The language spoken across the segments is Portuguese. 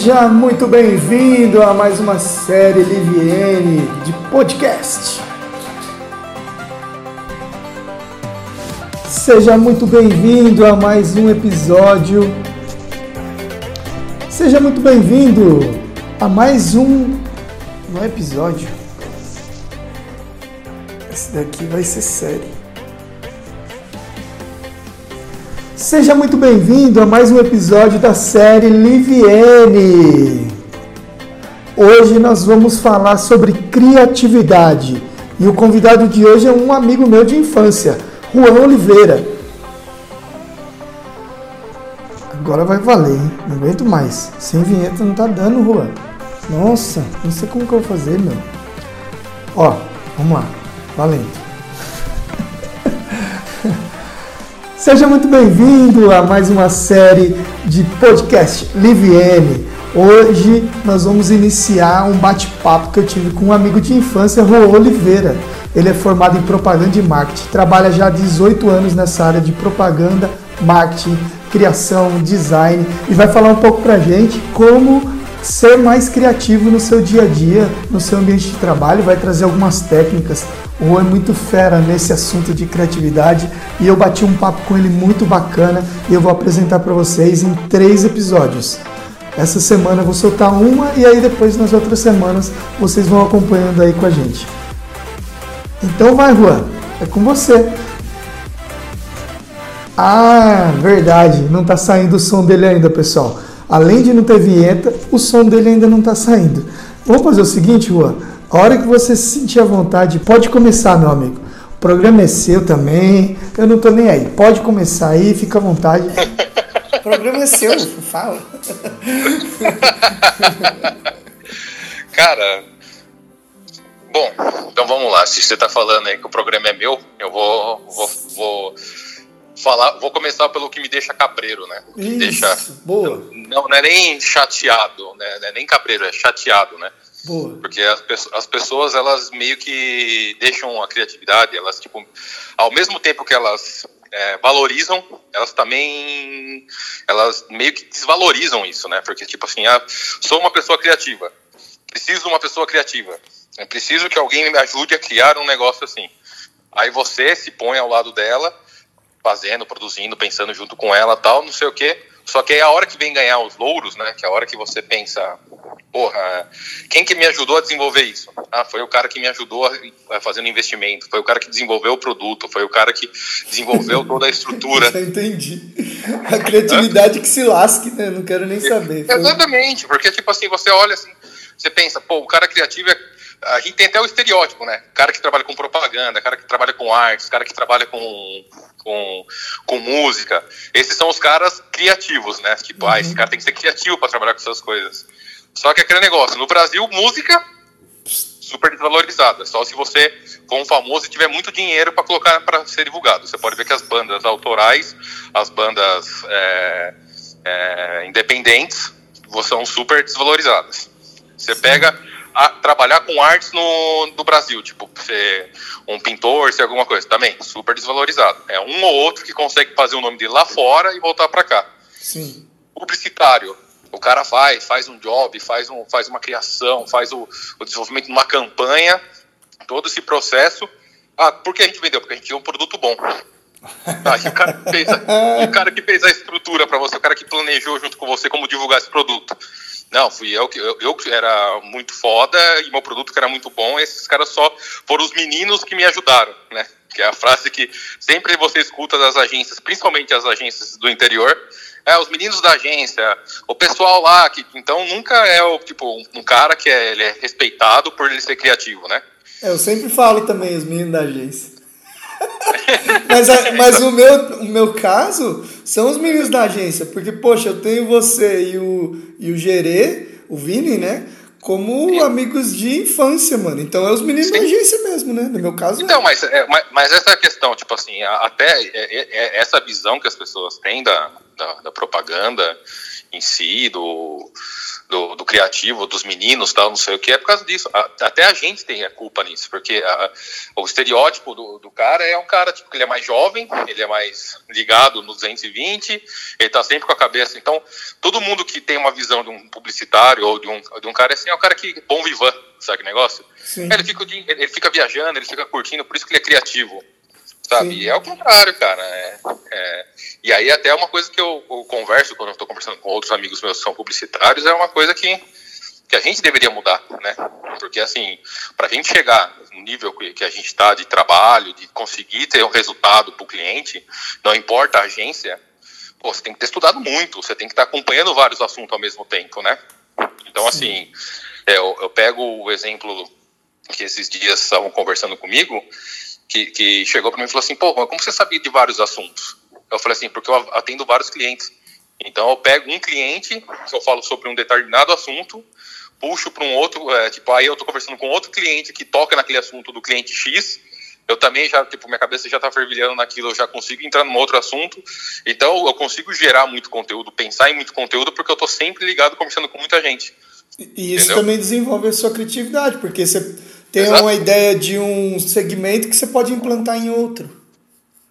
Seja muito bem-vindo a mais uma série Liviene de podcast. Seja muito bem-vindo a mais um episódio. Seja muito bem-vindo a mais um. Não é episódio. Esse daqui vai ser série. Seja muito bem-vindo a mais um episódio da série Liviene. Hoje nós vamos falar sobre criatividade e o convidado de hoje é um amigo meu de infância, Juan Oliveira. Agora vai valer, hein? Não aguento mais. Sem vinheta não tá dando, Juan. Nossa, não sei como que eu vou fazer, meu. Ó, vamos lá. Valendo. Seja muito bem-vindo a mais uma série de podcast Liviene. Hoje nós vamos iniciar um bate-papo que eu tive com um amigo de infância, Rô Oliveira. Ele é formado em propaganda e marketing, trabalha já há 18 anos nessa área de propaganda, marketing, criação, design e vai falar um pouco pra gente como ser mais criativo no seu dia a dia, no seu ambiente de trabalho, vai trazer algumas técnicas o Rô é muito fera nesse assunto de criatividade e eu bati um papo com ele muito bacana e eu vou apresentar para vocês em três episódios. Essa semana eu vou soltar uma e aí depois nas outras semanas vocês vão acompanhando aí com a gente. Então vai, Juan, é com você. Ah, verdade, não está saindo o som dele ainda, pessoal. Além de não ter vinheta, o som dele ainda não está saindo. Vamos fazer o seguinte, Juan a hora que você se sentir à vontade, pode começar, meu amigo. O programa é seu também. Eu não tô nem aí. Pode começar aí, fica à vontade. O programa é seu, fala. Cara, bom, então vamos lá. Se você tá falando aí que o programa é meu, eu vou, vou, vou falar, vou começar pelo que me deixa cabreiro, né? Isso, deixa, boa. Não, não é nem chateado, né? Não é nem cabreiro, é chateado, né? Boa. Porque as, as pessoas, elas meio que deixam a criatividade, elas, tipo, ao mesmo tempo que elas é, valorizam, elas também, elas meio que desvalorizam isso, né? Porque, tipo assim, ah, sou uma pessoa criativa, preciso de uma pessoa criativa, é preciso que alguém me ajude a criar um negócio assim. Aí você se põe ao lado dela, fazendo, produzindo, pensando junto com ela tal, não sei o quê. Só que aí a hora que vem ganhar os louros, né? Que é a hora que você pensa, porra, quem que me ajudou a desenvolver isso? Ah, foi o cara que me ajudou a fazer um investimento, foi o cara que desenvolveu o produto, foi o cara que desenvolveu toda a estrutura. Entendi. A criatividade que se lasque, né? Não quero nem saber. Foi... Exatamente, porque tipo assim, você olha assim, você pensa, pô, o cara criativo é a gente tem até o estereótipo, né? Cara que trabalha com propaganda, cara que trabalha com artes, cara que trabalha com, com, com música. Esses são os caras criativos, né? Tipo, uhum. ah, esse cara tem que ser criativo para trabalhar com essas coisas. Só que aquele negócio, no Brasil, música super desvalorizada. Só se você for um famoso e tiver muito dinheiro para colocar para ser divulgado. Você pode ver que as bandas autorais, as bandas é, é, independentes, são super desvalorizadas. Você pega a, trabalhar com artes no, no Brasil, tipo, ser um pintor, ser alguma coisa, também super desvalorizado. É um ou outro que consegue fazer o nome dele lá fora e voltar para cá. Sim. Publicitário, o cara vai, faz um job, faz, um, faz uma criação, faz o, o desenvolvimento de uma campanha, todo esse processo. Ah, por que a gente vendeu? Porque a gente tinha um produto bom. Ah, o, cara que fez a, o cara que fez a estrutura para você, o cara que planejou junto com você como divulgar esse produto. Não, fui eu que eu, eu era muito foda e meu produto que era muito bom. esses caras só foram os meninos que me ajudaram, né? Que é a frase que sempre você escuta das agências, principalmente as agências do interior. É, os meninos da agência, o pessoal lá, que então nunca é o tipo um cara que é, ele é respeitado por ele ser criativo, né? É, eu sempre falo também os meninos da agência. Mas, mas o, meu, o meu caso são os meninos da agência, porque, poxa, eu tenho você e o, e o Gerê, o Vini, né? Como amigos de infância, mano. Então é os meninos Sim. da agência mesmo, né? No meu caso. Então, é. mas, é, mas, mas, essa questão, tipo assim, até é, é, é, essa visão que as pessoas têm da, da, da propaganda em si, do, do, do, criativo, dos meninos, tal, não sei o que, é por causa disso. A, até a gente tem a culpa nisso, porque a, o estereótipo do, do, cara é um cara, tipo, que ele é mais jovem, ele é mais ligado no 220, ele tá sempre com a cabeça. Então, todo mundo que tem uma visão de um publicitário ou de um, de um cara assim, é um cara que bom vivan, sabe que negócio? Ele fica, ele fica viajando, ele fica curtindo, por isso que ele é criativo sabe? Sim. E é o contrário, cara. É, é, e aí até uma coisa que eu, eu converso quando eu estou conversando com outros amigos meus que são publicitários é uma coisa que, que a gente deveria mudar, né? Porque assim, para a gente chegar no nível que, a gente está de trabalho, de conseguir ter um resultado para o cliente, não importa a agência, pô, você tem que ter estudado muito, você tem que estar tá acompanhando vários assuntos ao mesmo tempo, né? Então assim, é, eu, eu pego o exemplo que esses dias estavam conversando comigo que, que chegou para mim e falou assim: pô, como você sabia de vários assuntos? Eu falei assim: porque eu atendo vários clientes. Então eu pego um cliente, que eu falo sobre um determinado assunto, puxo para um outro, é, tipo, aí eu estou conversando com outro cliente que toca naquele assunto do cliente X, eu também já, tipo, minha cabeça já está fervilhando naquilo, eu já consigo entrar num outro assunto, então eu consigo gerar muito conteúdo, pensar em muito conteúdo, porque eu estou sempre ligado conversando com muita gente. E isso Entendeu? também desenvolve a sua criatividade, porque você tem Exato. uma ideia de um segmento que você pode implantar em outro.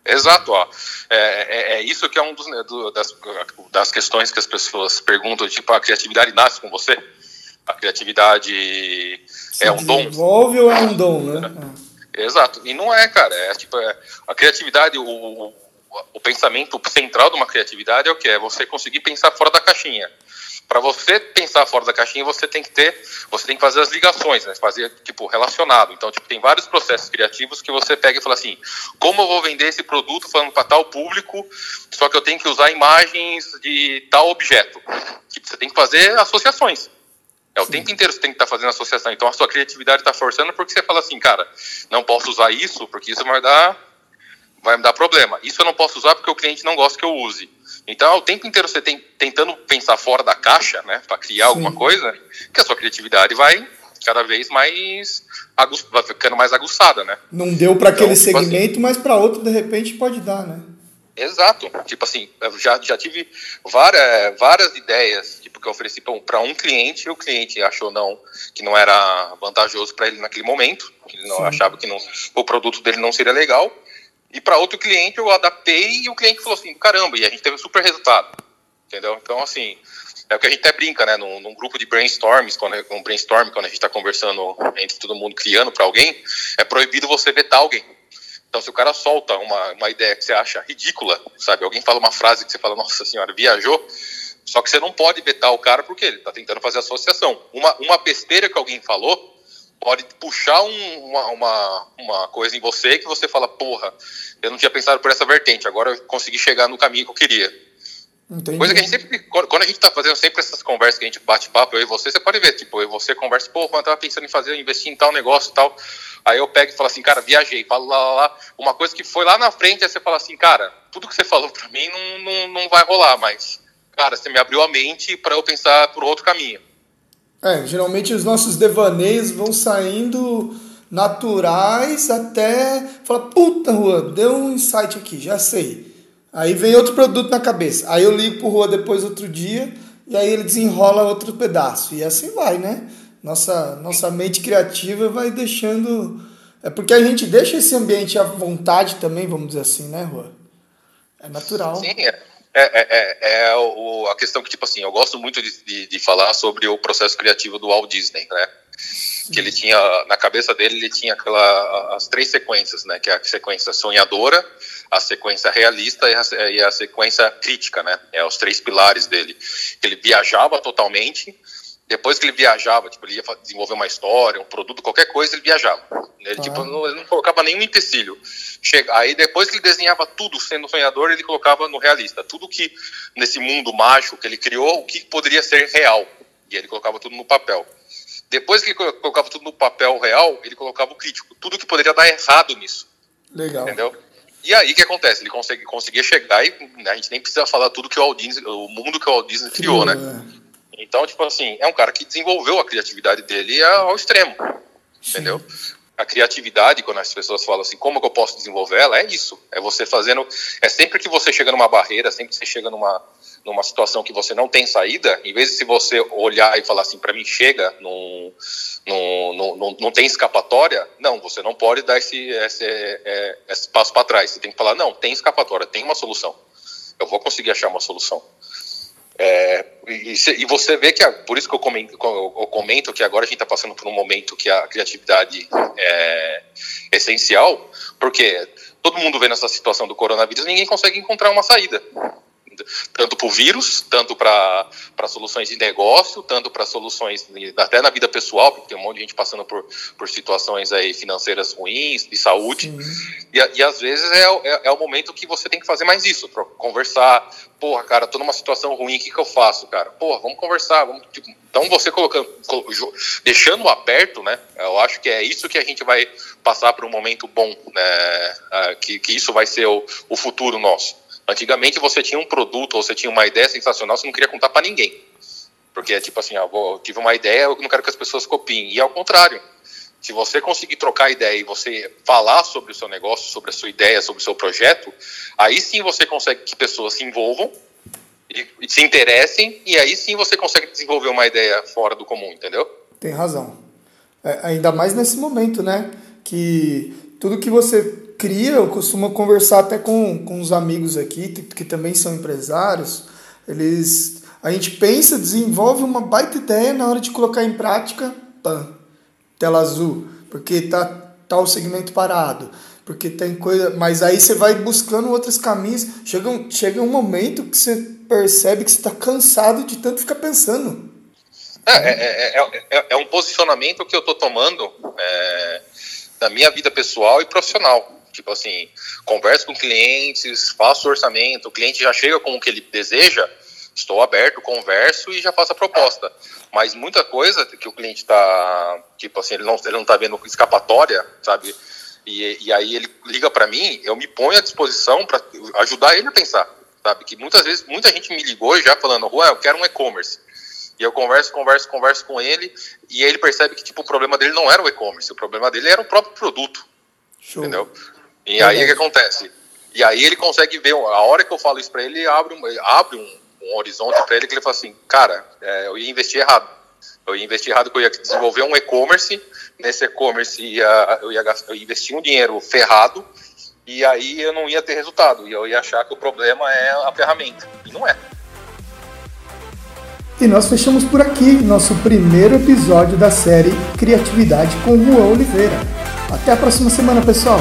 Exato, ó. É, é, é isso que é um dos, né, do, das, das questões que as pessoas perguntam, tipo, a criatividade nasce com você? A criatividade Se é um dom? Desenvolve ou é um dom, né? É. Exato, e não é, cara, é tipo, é, a criatividade, o, o, o pensamento central de uma criatividade é o que? É você conseguir pensar fora da caixinha para você pensar fora da caixinha, você tem que ter, você tem que fazer as ligações, né? Fazer tipo relacionado. Então, tipo, tem vários processos criativos que você pega e fala assim: como eu vou vender esse produto falando para tal público, só que eu tenho que usar imagens de tal objeto. Tipo, você tem que fazer associações. É o Sim. tempo inteiro você tem que estar tá fazendo associação. Então a sua criatividade está forçando porque você fala assim, cara, não posso usar isso porque isso vai dar, vai me dar problema. Isso eu não posso usar porque o cliente não gosta que eu use. Então, o tempo inteiro você tem tentando pensar fora da caixa, né, para criar Sim. alguma coisa, que a sua criatividade vai cada vez mais vai ficando mais aguçada, né? Não deu para então, aquele tipo assim segmento, assim, mas para outro de repente pode dar, né? Exato. Tipo assim, já, já tive várias, várias ideias tipo, que eu ofereci para um cliente e o cliente achou não, que não era vantajoso para ele naquele momento, ele não Sim. achava que não, o produto dele não seria legal. E para outro cliente eu adaptei e o cliente falou assim, caramba, e a gente teve um super resultado. Entendeu? Então, assim, é o que a gente até brinca, né? Num, num grupo de brainstorms, quando, um brainstorm, quando a gente está conversando entre todo mundo, criando para alguém, é proibido você vetar alguém. Então, se o cara solta uma, uma ideia que você acha ridícula, sabe? Alguém fala uma frase que você fala, nossa senhora, viajou. Só que você não pode vetar o cara porque ele está tentando fazer associação. Uma, uma besteira que alguém falou, pode puxar um, uma, uma, uma, coisa em você que você fala, porra, eu não tinha pensado por essa vertente, agora eu consegui chegar no caminho que eu queria. Entendi. Coisa que a gente sempre, quando a gente tá fazendo sempre essas conversas que a gente bate papo, eu e você, você pode ver, tipo, eu e você conversa, pô, quando eu tava pensando em fazer, investir em tal negócio e tal, aí eu pego e falo assim, cara, viajei, falo lá, lá, lá, uma coisa que foi lá na frente, aí você fala assim, cara, tudo que você falou pra mim não, não, não vai rolar, mas, cara, você me abriu a mente para eu pensar por outro caminho. É, geralmente os nossos devaneios vão saindo naturais até falar, puta, Rua, deu um insight aqui, já sei. Aí vem outro produto na cabeça. Aí eu ligo pro Rua depois outro dia e aí ele desenrola outro pedaço. E assim vai, né? Nossa, nossa mente criativa vai deixando. É porque a gente deixa esse ambiente à vontade também, vamos dizer assim, né, Rua? É natural. Sim, é. É, é, é, é o, a questão que, tipo assim, eu gosto muito de, de, de, falar sobre o processo criativo do Walt Disney, né? Que ele tinha, na cabeça dele, ele tinha aquela, as três sequências, né? Que é a sequência sonhadora, a sequência realista e a, e a sequência crítica, né? É os três pilares dele. Ele viajava totalmente, depois que ele viajava, tipo, ele ia desenvolver uma história, um produto, qualquer coisa, ele viajava. Ele, ah. tipo, não, ele não colocava nenhum empecilho. Chega, aí depois que ele desenhava tudo sendo sonhador, ele colocava no realista. Tudo que, nesse mundo mágico que ele criou, o que poderia ser real. E ele colocava tudo no papel. Depois que ele colocava tudo no papel real, ele colocava o crítico. Tudo que poderia dar errado nisso. Legal. Entendeu? E aí o que acontece? Ele consegue, conseguia chegar e né, a gente nem precisa falar tudo que o Walt Disney, o mundo que o Walt Disney criou, né? É. Então, tipo assim, é um cara que desenvolveu a criatividade dele ao extremo, Sim. entendeu? A criatividade, quando as pessoas falam assim, como que eu posso desenvolver ela, é isso. É você fazendo. É sempre que você chega numa barreira, sempre que você chega numa, numa situação que você não tem saída, em vez de se você olhar e falar assim, para mim chega, não, não, não, não, tem escapatória, não, você não pode dar esse, esse, é, esse passo para trás. Você tem que falar, não, tem escapatória, tem uma solução. Eu vou conseguir achar uma solução. É, e, e, você vê que, por isso que eu comento, eu comento, que agora a gente está passando por um momento que a criatividade é essencial, porque todo mundo vê nessa situação do coronavírus, ninguém consegue encontrar uma saída tanto para o vírus, tanto para soluções de negócio, tanto para soluções até na vida pessoal, porque tem um monte de gente passando por, por situações aí financeiras ruins, de saúde, e, e, às vezes é, é, é, o momento que você tem que fazer mais isso, conversar, porra, cara, tô numa situação ruim, o que, que eu faço, cara? Porra, vamos conversar, vamos, tipo, então você colocando, deixando aberto, né, eu acho que é isso que a gente vai passar para um momento bom, né, ah, que, que isso vai ser o, o futuro nosso. Antigamente você tinha um produto ou você tinha uma ideia sensacional, você não queria contar para ninguém. Porque é tipo assim, ah, vou, tive uma ideia, eu não quero que as pessoas copiem. E ao contrário, se você conseguir trocar ideia e você falar sobre o seu negócio, sobre a sua ideia, sobre o seu projeto, aí sim você consegue que pessoas se envolvam e, e se interessem, e aí sim você consegue desenvolver uma ideia fora do comum, entendeu? Tem razão. É, ainda mais nesse momento, né? Que tudo que você cria, eu costumo conversar até com, com os amigos aqui, que também são empresários, eles, a gente pensa, desenvolve uma baita ideia na hora de colocar em prática, pã, tela azul, porque tá, tá o segmento parado, porque tem coisa, mas aí você vai buscando outros caminhos, chega um, chega um momento que você percebe que você está cansado de tanto ficar pensando. É, é, é, é, é um posicionamento que eu estou tomando é, na minha vida pessoal e profissional. Tipo assim, converso com clientes, faço orçamento, o cliente já chega com o que ele deseja, estou aberto, converso e já faço a proposta. Mas muita coisa que o cliente está, tipo assim, ele não, ele não tá vendo escapatória, sabe? E, e aí ele liga para mim, eu me ponho à disposição para ajudar ele a pensar, sabe? Que muitas vezes, muita gente me ligou já falando, Juan, eu quero um e-commerce. E eu converso, converso, converso com ele, e ele percebe que tipo, o problema dele não era o e-commerce, o problema dele era o próprio produto. Show. Entendeu? E aí o que acontece? E aí ele consegue ver, a hora que eu falo isso para ele, abre um, abre um, um horizonte para ele que ele fala assim, cara, é, eu ia investir errado. Eu ia investir errado porque eu ia desenvolver um e-commerce, nesse e-commerce ia, eu, ia gastar, eu ia investir um dinheiro ferrado, e aí eu não ia ter resultado, e eu ia achar que o problema é a ferramenta, e não é. E nós fechamos por aqui nosso primeiro episódio da série Criatividade com Juan Oliveira. Até a próxima semana, pessoal!